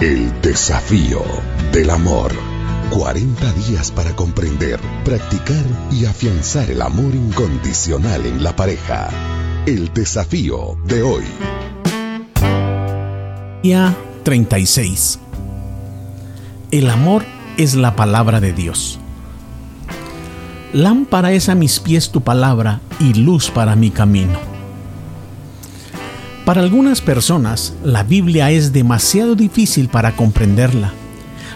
El desafío del amor. 40 días para comprender, practicar y afianzar el amor incondicional en la pareja. El desafío de hoy. Día 36. El amor es la palabra de Dios. Lámpara es a mis pies tu palabra y luz para mi camino. Para algunas personas, la Biblia es demasiado difícil para comprenderla.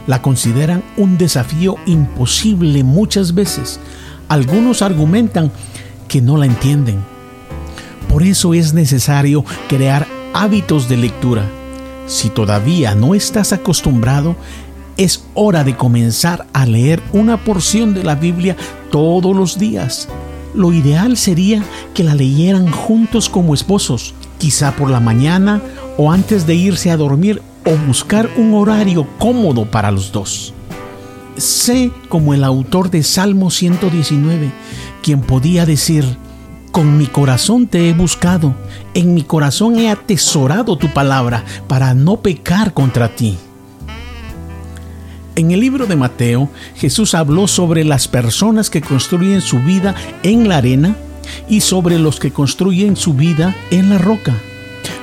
La consideran un desafío imposible muchas veces. Algunos argumentan que no la entienden. Por eso es necesario crear hábitos de lectura. Si todavía no estás acostumbrado, es hora de comenzar a leer una porción de la Biblia todos los días. Lo ideal sería que la leyeran juntos como esposos quizá por la mañana o antes de irse a dormir o buscar un horario cómodo para los dos. Sé como el autor de Salmo 119, quien podía decir, con mi corazón te he buscado, en mi corazón he atesorado tu palabra para no pecar contra ti. En el libro de Mateo, Jesús habló sobre las personas que construyen su vida en la arena y sobre los que construyen su vida en la roca.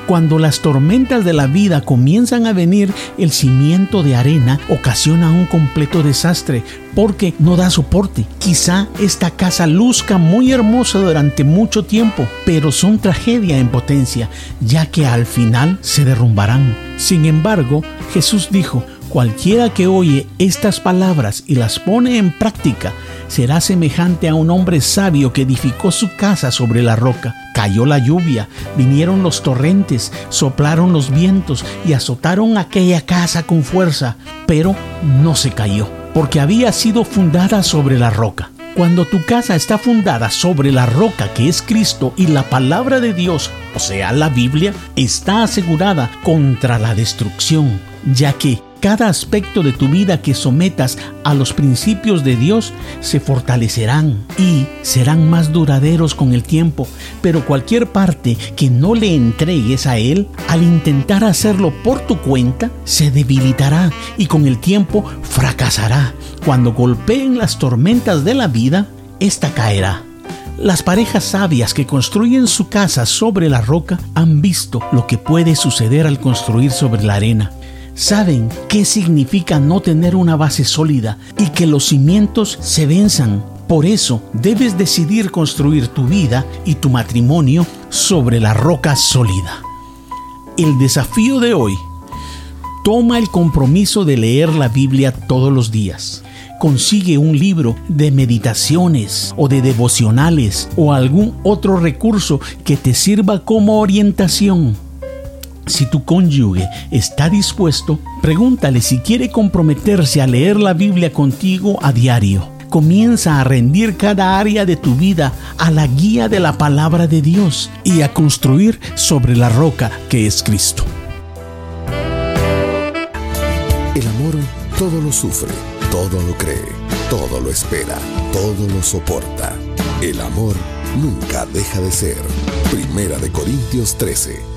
Cuando las tormentas de la vida comienzan a venir, el cimiento de arena ocasiona un completo desastre porque no da soporte. Quizá esta casa luzca muy hermosa durante mucho tiempo, pero son tragedia en potencia, ya que al final se derrumbarán. Sin embargo, Jesús dijo, Cualquiera que oye estas palabras y las pone en práctica será semejante a un hombre sabio que edificó su casa sobre la roca. Cayó la lluvia, vinieron los torrentes, soplaron los vientos y azotaron aquella casa con fuerza, pero no se cayó, porque había sido fundada sobre la roca. Cuando tu casa está fundada sobre la roca que es Cristo y la palabra de Dios, o sea, la Biblia, está asegurada contra la destrucción, ya que cada aspecto de tu vida que sometas a los principios de Dios se fortalecerán y serán más duraderos con el tiempo, pero cualquier parte que no le entregues a Él, al intentar hacerlo por tu cuenta, se debilitará y con el tiempo fracasará. Cuando golpeen las tormentas de la vida, esta caerá. Las parejas sabias que construyen su casa sobre la roca han visto lo que puede suceder al construir sobre la arena saben qué significa no tener una base sólida y que los cimientos se venzan. Por eso debes decidir construir tu vida y tu matrimonio sobre la roca sólida. El desafío de hoy. Toma el compromiso de leer la Biblia todos los días. Consigue un libro de meditaciones o de devocionales o algún otro recurso que te sirva como orientación si tu cónyuge está dispuesto, pregúntale si quiere comprometerse a leer la Biblia contigo a diario. Comienza a rendir cada área de tu vida a la guía de la palabra de Dios y a construir sobre la roca que es Cristo. El amor todo lo sufre, todo lo cree, todo lo espera, todo lo soporta. El amor nunca deja de ser. Primera de Corintios 13